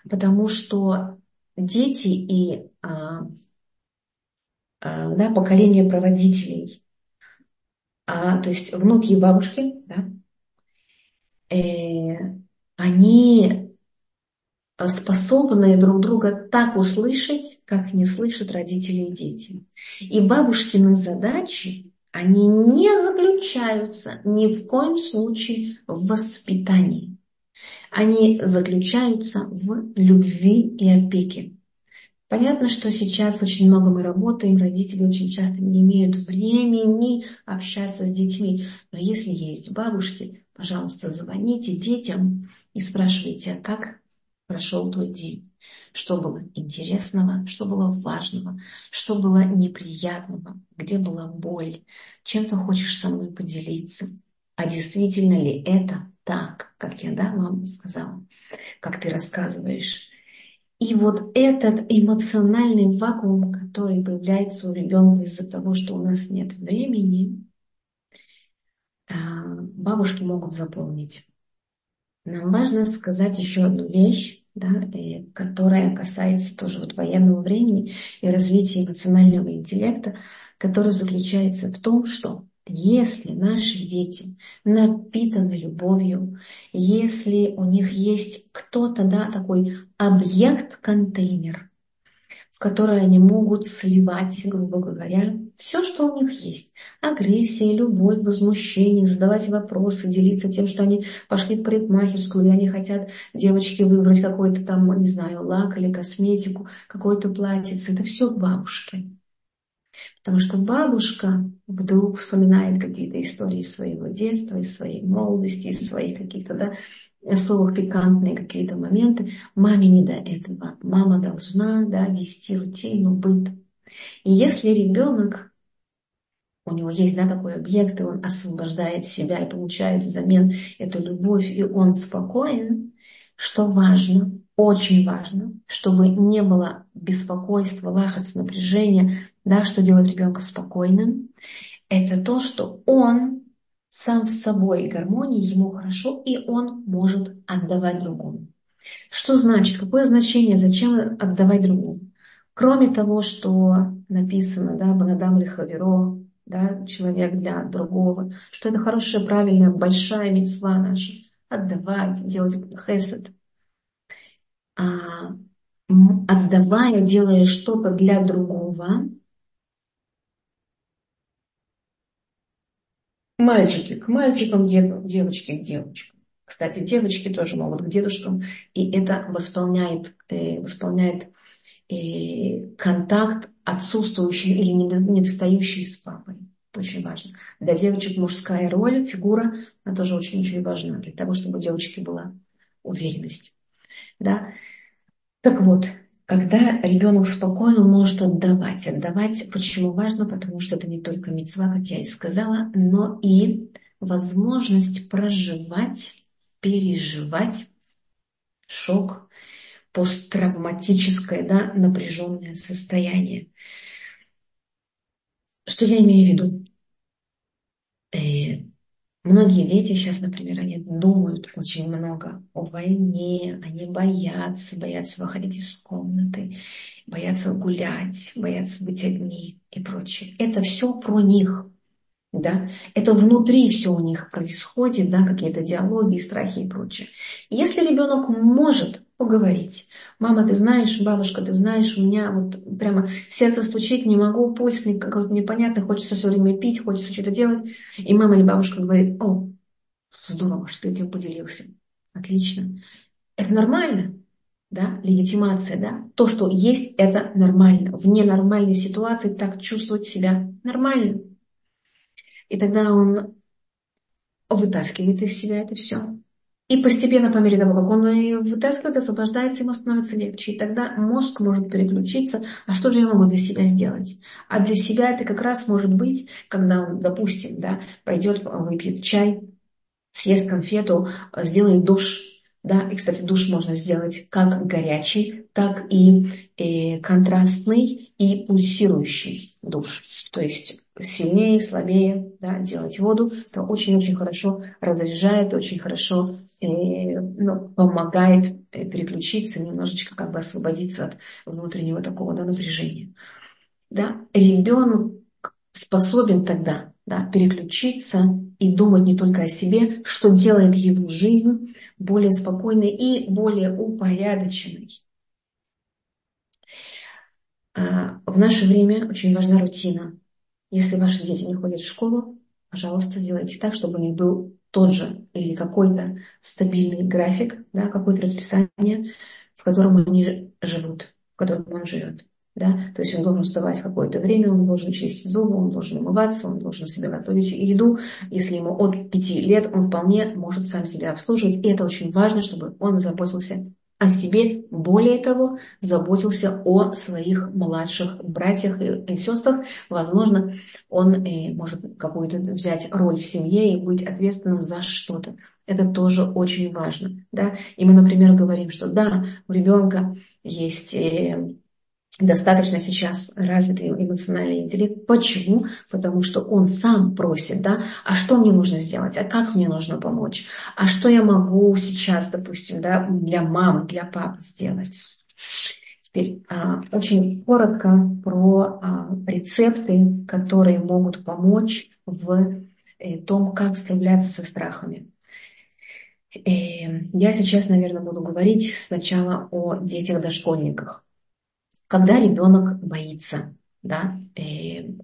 Потому что дети и а, да, поколение проводителей, а, то есть внуки и бабушки, да, э, они способны друг друга так услышать, как не слышат родители и дети. И бабушкины задачи они не заключаются ни в коем случае в воспитании. Они заключаются в любви и опеке. Понятно, что сейчас очень много мы работаем, родители очень часто не имеют времени общаться с детьми. Но если есть бабушки, пожалуйста, звоните детям и спрашивайте, как прошел твой день что было интересного, что было важного, что было неприятного, где была боль, чем ты хочешь со мной поделиться. А действительно ли это так, как я да, вам сказала, как ты рассказываешь. И вот этот эмоциональный вакуум, который появляется у ребенка из-за того, что у нас нет времени, а, бабушки могут заполнить. Нам важно сказать еще одну вещь, да, которая касается тоже вот военного времени и развития эмоционального интеллекта, который заключается в том, что если наши дети напитаны любовью, если у них есть кто-то, да, такой объект-контейнер, в который они могут сливать, грубо говоря, все, что у них есть. Агрессия, любовь, возмущение, задавать вопросы, делиться тем, что они пошли в парикмахерскую, или они хотят девочки выбрать какой-то там, не знаю, лак или косметику, какой-то платьице. Это все бабушки. Потому что бабушка вдруг вспоминает какие-то истории своего детства, из своей молодости, из своих каких-то да, особых пикантные какие-то моменты. Маме не до этого. Мама должна да, вести рутину, быт. И если ребенок, у него есть да, такой объект, и он освобождает себя и получает взамен эту любовь, и он спокоен, что важно, очень важно, чтобы не было беспокойства, лахац, напряжения, да, что делает ребенка спокойным, это то, что он сам с собой гармонии, ему хорошо, и он может отдавать другому. Что значит, какое значение, зачем отдавать другому? Кроме того, что написано, да, Банадам Лихаверо, да, человек для другого, что это хорошая, правильная, большая мецва наша, отдавать, делать хесед. А, отдавая, делая что-то для другого, Мальчики к мальчикам, девочки к девочкам. Кстати, девочки тоже могут к дедушкам, и это восполняет, э, восполняет э, контакт отсутствующий или недостающий с папой. Это очень важно. Для девочек мужская роль, фигура, она тоже очень-очень важна для того, чтобы у девочки была уверенность. Да? Так вот, когда ребенок спокойно может отдавать. Отдавать почему важно? Потому что это не только мецва, как я и сказала, но и возможность проживать, переживать шок, посттравматическое, да, напряженное состояние. Что я имею в виду? Многие дети сейчас, например, они думают очень много о войне, они боятся, боятся выходить из комнаты, боятся гулять, боятся быть одни и прочее. Это все про них да, это внутри все у них происходит, да, какие-то диалоги, страхи и прочее. Если ребенок может поговорить, мама, ты знаешь, бабушка, ты знаешь, у меня вот прямо сердце стучит, не могу, пульс какой-то непонятный, хочется все время пить, хочется что-то делать, и мама или бабушка говорит, о, здорово, что ты этим поделился, отлично. Это нормально, да, легитимация, да, то, что есть, это нормально. В ненормальной ситуации так чувствовать себя нормально. И тогда он вытаскивает из себя это все. И постепенно, по мере того, как он вытаскивает, освобождается, ему становится легче. И тогда мозг может переключиться, а что же я могу для себя сделать? А для себя это как раз может быть, когда он, допустим, да, пойдет, выпьет чай, съест конфету, сделает душ, да, и, кстати, душ можно сделать как горячий, так и э, контрастный и пульсирующий душ. То есть сильнее, слабее да, делать воду, это очень-очень хорошо разряжает, очень хорошо э, ну, помогает э, переключиться, немножечко как бы освободиться от внутреннего такого да, напряжения. Да? Ребенок способен тогда да, переключиться и думать не только о себе, что делает его жизнь более спокойной и более упорядоченной. А, в наше время очень важна рутина. Если ваши дети не ходят в школу, пожалуйста, сделайте так, чтобы у них был тот же или какой-то стабильный график, да, какое-то расписание, в котором они живут, в котором он живет. Да? То есть он должен вставать в какое-то время, он должен чистить зубы, он должен умываться, он должен себе готовить еду. Если ему от пяти лет, он вполне может сам себя обслуживать. И это очень важно, чтобы он заботился о себе, более того, заботился о своих младших братьях и сестрах. Возможно, он э, может какую-то взять роль в семье и быть ответственным за что-то. Это тоже очень важно. Да? И мы, например, говорим, что да, у ребенка есть э, достаточно сейчас развитый эмоциональный интеллект. Почему? Потому что он сам просит, да, а что мне нужно сделать, а как мне нужно помочь, а что я могу сейчас, допустим, да, для мамы, для папы сделать. Теперь а, очень коротко про а, рецепты, которые могут помочь в э, том, как справляться со страхами. Э, я сейчас, наверное, буду говорить сначала о детях-дошкольниках когда ребенок боится, да,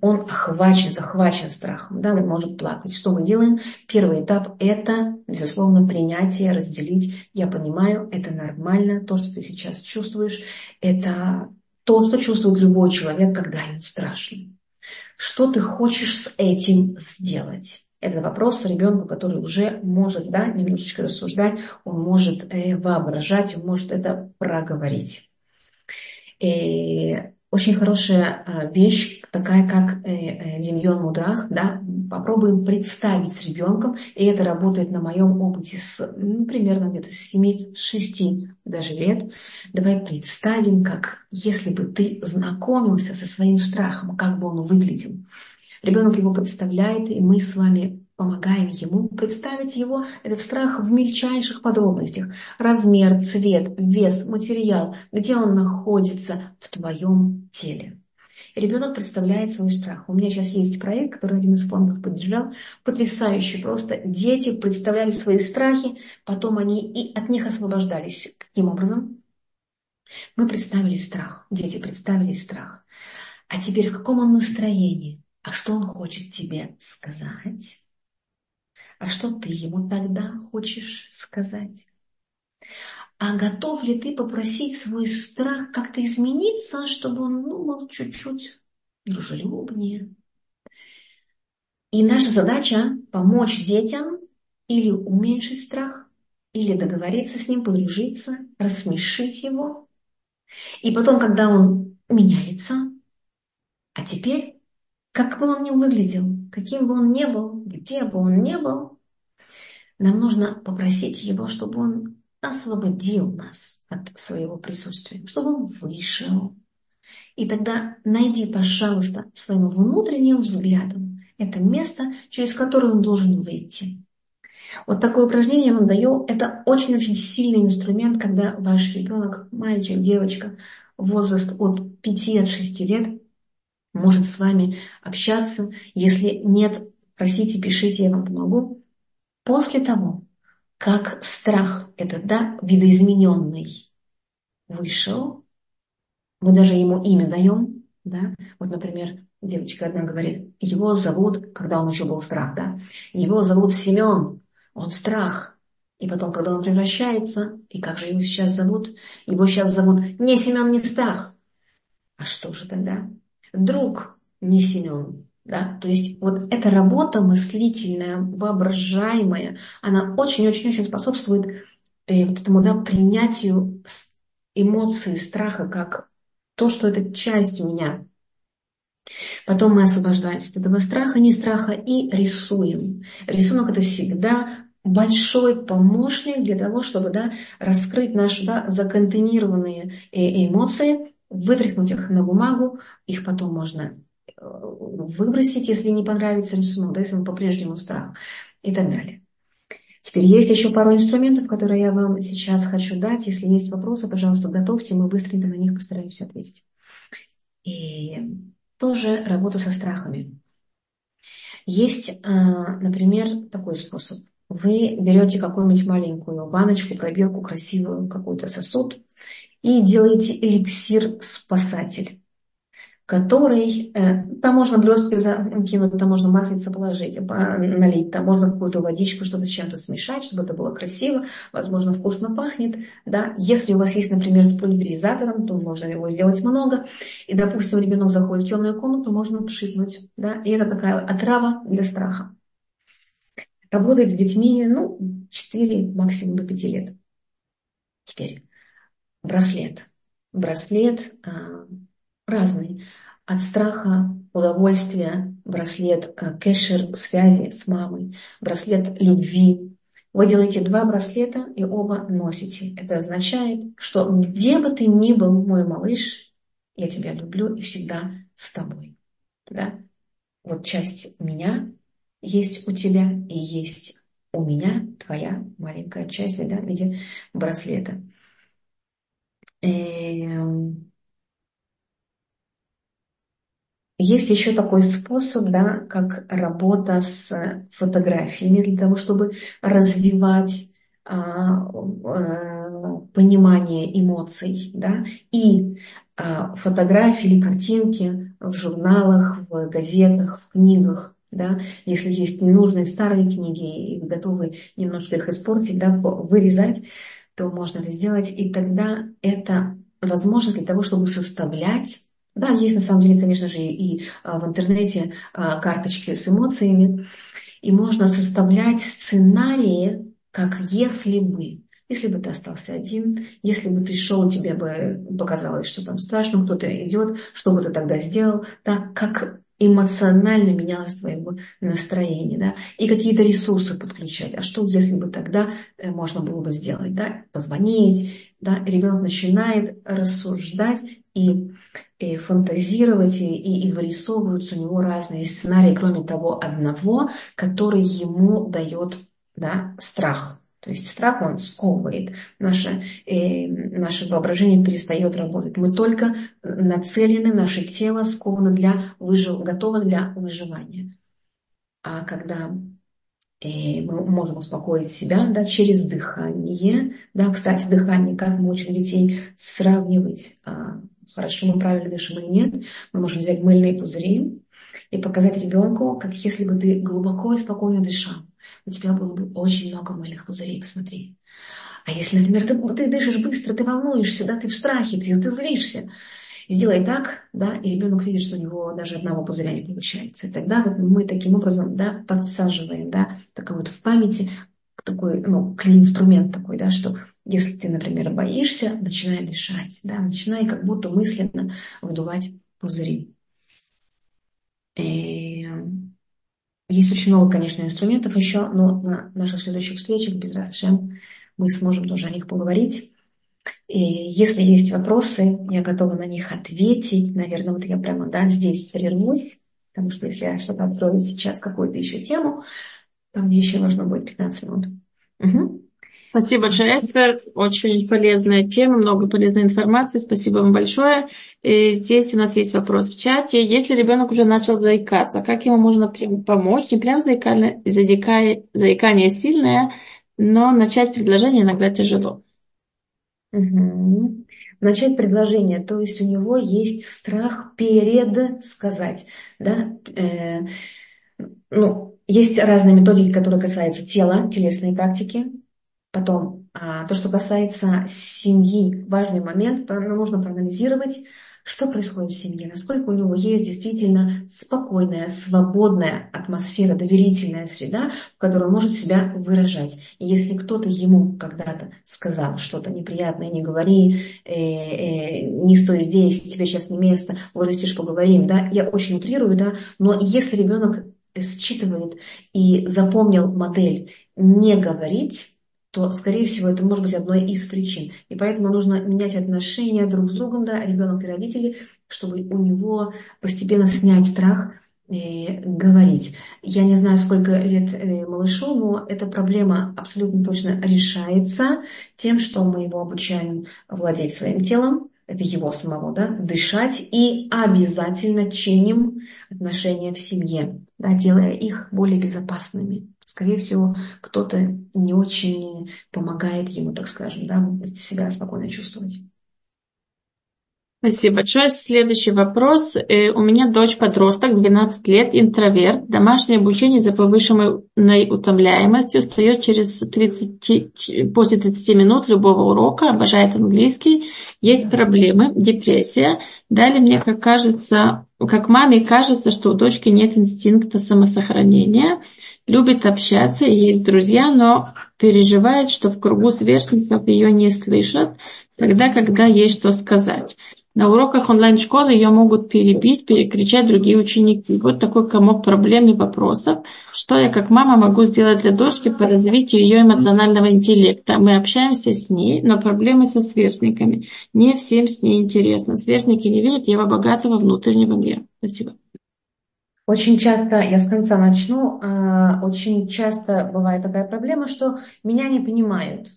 он охвачен, захвачен страхом, да, он может плакать. Что мы делаем? Первый этап – это, безусловно, принятие, разделить. Я понимаю, это нормально, то, что ты сейчас чувствуешь, это то, что чувствует любой человек, когда ему страшно. Что ты хочешь с этим сделать? Это вопрос ребенку, который уже может да, немножечко рассуждать, он может э, воображать, он может это проговорить. И очень хорошая а, вещь, такая как э, э, Демьон Мудрах, да, попробуем представить с ребенком, и это работает на моем опыте с ну, примерно где-то с 7-6 даже лет. Давай представим, как если бы ты знакомился со своим страхом, как бы он выглядел. Ребенок его представляет, и мы с вами помогаем ему представить его, этот страх в мельчайших подробностях. Размер, цвет, вес, материал, где он находится в твоем теле. ребенок представляет свой страх. У меня сейчас есть проект, который один из фондов поддержал, потрясающий просто. Дети представляли свои страхи, потом они и от них освобождались. Каким образом? Мы представили страх, дети представили страх. А теперь в каком он настроении? А что он хочет тебе сказать? А что ты ему тогда хочешь сказать? А готов ли ты попросить свой страх как-то измениться, чтобы он ну, был чуть-чуть дружелюбнее? И наша задача помочь детям или уменьшить страх, или договориться с ним, подружиться, рассмешить его. И потом, когда он меняется, а теперь, как бы он ни выглядел, каким бы он ни был, где бы он ни был, нам нужно попросить его, чтобы он освободил нас от своего присутствия, чтобы он вышел. И тогда найди, пожалуйста, своим внутренним взглядом это место, через которое он должен выйти. Вот такое упражнение я вам даю. Это очень-очень сильный инструмент, когда ваш ребенок, мальчик, девочка, возраст от 5-6 лет может с вами общаться. Если нет, просите, пишите, я вам помогу. После того, как страх этот, да, видоизмененный, вышел, мы даже ему имя даем, да, вот, например, девочка одна говорит, его зовут, когда он еще был страх, да, его зовут Семен, он страх. И потом, когда он превращается, и как же его сейчас зовут? Его сейчас зовут не Семен, не страх. А что же тогда? Друг не Семен. Да? То есть вот эта работа мыслительная, воображаемая, она очень-очень-очень способствует э, вот этому да, принятию эмоций страха как то, что это часть меня. Потом мы освобождаемся от этого страха, не страха и рисуем. Рисунок это всегда большой помощник для того, чтобы да, раскрыть наши да, законтейнированные э, эмоции, вытряхнуть их на бумагу, их потом можно э, выбросить, если не понравится рисунок, да, если он по-прежнему страх и так далее. Теперь есть еще пару инструментов, которые я вам сейчас хочу дать. Если есть вопросы, пожалуйста, готовьте, мы быстренько на них постараемся ответить. И тоже работа со страхами. Есть, э, например, такой способ. Вы берете какую-нибудь маленькую баночку, пробирку, красивую какой-то сосуд и делаете эликсир-спасатель который, э, там можно блестки кинуть, там можно маслица положить, налить, там можно какую-то водичку, что-то с чем-то смешать, чтобы это было красиво, возможно, вкусно пахнет. Да? Если у вас есть, например, с пульверизатором, то можно его сделать много. И, допустим, ребенок заходит в темную комнату, можно пшикнуть. Да? И это такая отрава для страха. Работает с детьми, ну, 4, максимум до 5 лет. Теперь браслет. Браслет э, разный от страха, удовольствия, браслет э, кэшер связи с мамой, браслет любви. Вы делаете два браслета и оба носите. Это означает, что где бы ты ни был, мой малыш, я тебя люблю и всегда с тобой. Да? Вот часть меня есть у тебя и есть у меня твоя маленькая часть да, в виде браслета. Эм, Есть еще такой способ, да, как работа с фотографиями для того, чтобы развивать а, а, понимание эмоций, да, и а, фотографии или картинки в журналах, в газетах, в книгах, да, если есть ненужные старые книги и вы готовы немножко их испортить, да, вырезать, то можно это сделать, и тогда это возможность для того, чтобы составлять да, есть на самом деле, конечно же, и а, в интернете а, карточки с эмоциями. И можно составлять сценарии, как если бы. Если бы ты остался один, если бы ты шел, тебе бы показалось, что там страшно, кто-то идет, что бы ты тогда сделал, так как эмоционально менялось твое настроение, да, и какие-то ресурсы подключать. А что, если бы тогда э, можно было бы сделать, да, позвонить, да, ребенок начинает рассуждать и, и фантазировать, и, и, и вырисовываются у него разные сценарии, кроме того одного, который ему дает да, страх. То есть страх, он сковывает, наше, э, наше воображение перестает работать. Мы только нацелены, наше тело сковано для выжив... готово для выживания. А когда и мы можем успокоить себя да, через дыхание. Да, кстати, дыхание, как мы учим детей сравнивать, а, хорошо мы правильно дышим или нет. Мы можем взять мыльные пузыри и показать ребенку, как если бы ты глубоко и спокойно дышал. У тебя было бы очень много мыльных пузырей, посмотри. А если, например, ты, ты дышишь быстро, ты волнуешься, да, ты в страхе, ты, ты злишься, сделай так, да, и ребенок видит, что у него даже одного пузыря не получается. И тогда вот мы таким образом, да, подсаживаем, да, такой вот в памяти такой, ну, инструмент такой, да, что если ты, например, боишься, начинай дышать, да, начинай как будто мысленно выдувать пузыри. И есть очень много, конечно, инструментов еще, но на наших следующих встречах без Рафшем мы сможем тоже о них поговорить. И если есть вопросы, я готова на них ответить. Наверное, вот я прямо да, здесь прервусь, потому что если я что-то открою сейчас, какую-то еще тему, то мне еще нужно будет 15 минут. Угу. Спасибо большое, Эстер. Очень полезная тема, много полезной информации. Спасибо вам большое. И здесь у нас есть вопрос в чате. Если ребенок уже начал заикаться, как ему можно помочь? Не прям заикание, заикание сильное, но начать предложение иногда тяжело. Угу. Начать предложение, то есть у него есть страх перед сказать, да, э, ну, есть разные методики, которые касаются тела, телесные практики, потом а, то, что касается семьи, важный момент, нужно проанализировать, что происходит в семье, насколько у него есть действительно спокойная, свободная атмосфера, доверительная среда, в которой он может себя выражать. И если кто-то ему когда-то сказал что-то неприятное, не говори, э, э, не стой здесь, тебе сейчас не место, вырастешь, поговорим, да, я очень утрирую, да, но если ребенок считывает и запомнил модель не говорить, то, скорее всего, это может быть одной из причин. И поэтому нужно менять отношения друг с другом, да, ребенок и родители, чтобы у него постепенно снять страх э, говорить. Я не знаю, сколько лет э, малышу, но эта проблема абсолютно точно решается тем, что мы его обучаем владеть своим телом, это его самого, да, дышать и обязательно чиним отношения в семье, да, делая их более безопасными скорее всего, кто-то не очень помогает ему, так скажем, да, себя спокойно чувствовать. Спасибо большое. Следующий вопрос. Э, у меня дочь подросток, 12 лет, интроверт. Домашнее обучение за повышенной утомляемостью встает через 30, после 30 минут любого урока, обожает английский. Есть проблемы, депрессия. Далее мне, как кажется, как маме кажется, что у дочки нет инстинкта самосохранения любит общаться, есть друзья, но переживает, что в кругу сверстников ее не слышат, тогда, когда есть что сказать. На уроках онлайн-школы ее могут перебить, перекричать другие ученики. Вот такой комок проблем и вопросов. Что я как мама могу сделать для дочки по развитию ее эмоционального интеллекта? Мы общаемся с ней, но проблемы со сверстниками. Не всем с ней интересно. Сверстники не видят его богатого внутреннего мира. Спасибо. Очень часто, я с конца начну, а, очень часто бывает такая проблема, что меня не понимают.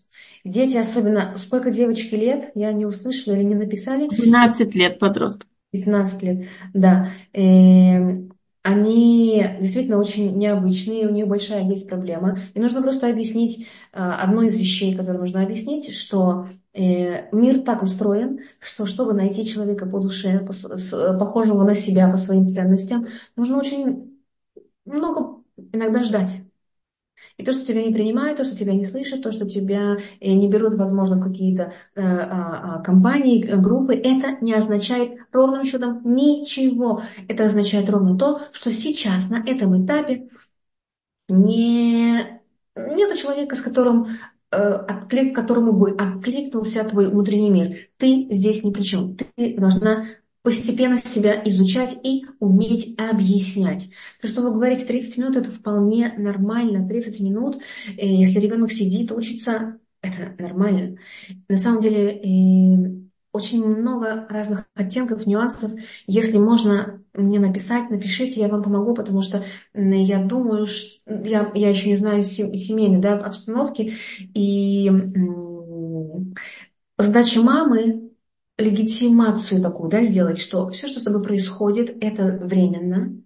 Дети, особенно, сколько девочки лет, я не услышала или не написали? 15 лет подросток. 15 лет, да. Эм, они действительно очень необычные, у них большая есть проблема. И нужно просто объяснить а, одну из вещей, которую нужно объяснить, что мир так устроен, что чтобы найти человека по душе, похожего на себя по своим ценностям, нужно очень много иногда ждать. И то, что тебя не принимают, то, что тебя не слышат, то, что тебя э, не берут, возможно, в какие-то э, а, а, компании, группы, это не означает ровным счетом ничего. Это означает ровно то, что сейчас на этом этапе не, нет человека, с которым э, отклик, которому бы откликнулся твой внутренний мир. Ты здесь ни при чем. Ты должна постепенно себя изучать и уметь объяснять. То, что вы говорите 30 минут, это вполне нормально. 30 минут, э, если ребенок сидит, учится, это нормально. На самом деле э, очень много разных оттенков, нюансов. Если можно мне написать, напишите, я вам помогу, потому что я думаю, что я, я еще не знаю семейной да, обстановки. И задача мамы легитимацию такую да, сделать, что все, что с тобой происходит, это временно.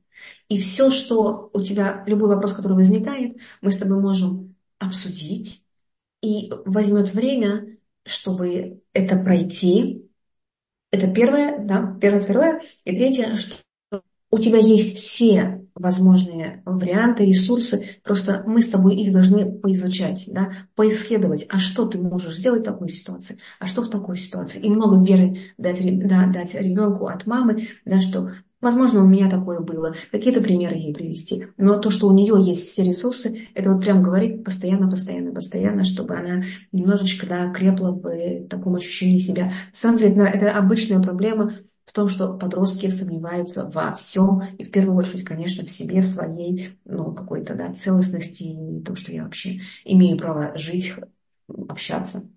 И все, что у тебя, любой вопрос, который возникает, мы с тобой можем обсудить. И возьмет время, чтобы это пройти. Это первое, да, первое, второе. И третье, что у тебя есть все возможные варианты, ресурсы, просто мы с тобой их должны поизучать, да, поисследовать, а что ты можешь сделать в такой ситуации, а что в такой ситуации. И много веры дать, да, дать ребенку от мамы, да, что Возможно, у меня такое было. Какие-то примеры ей привести. Но то, что у нее есть все ресурсы, это вот прям говорит постоянно, постоянно, постоянно, чтобы она немножечко да, крепла в таком ощущении себя. На самом деле, это обычная проблема в том, что подростки сомневаются во всем, и в первую очередь, конечно, в себе, в своей ну, какой-то да, целостности, и том, что я вообще имею право жить, общаться.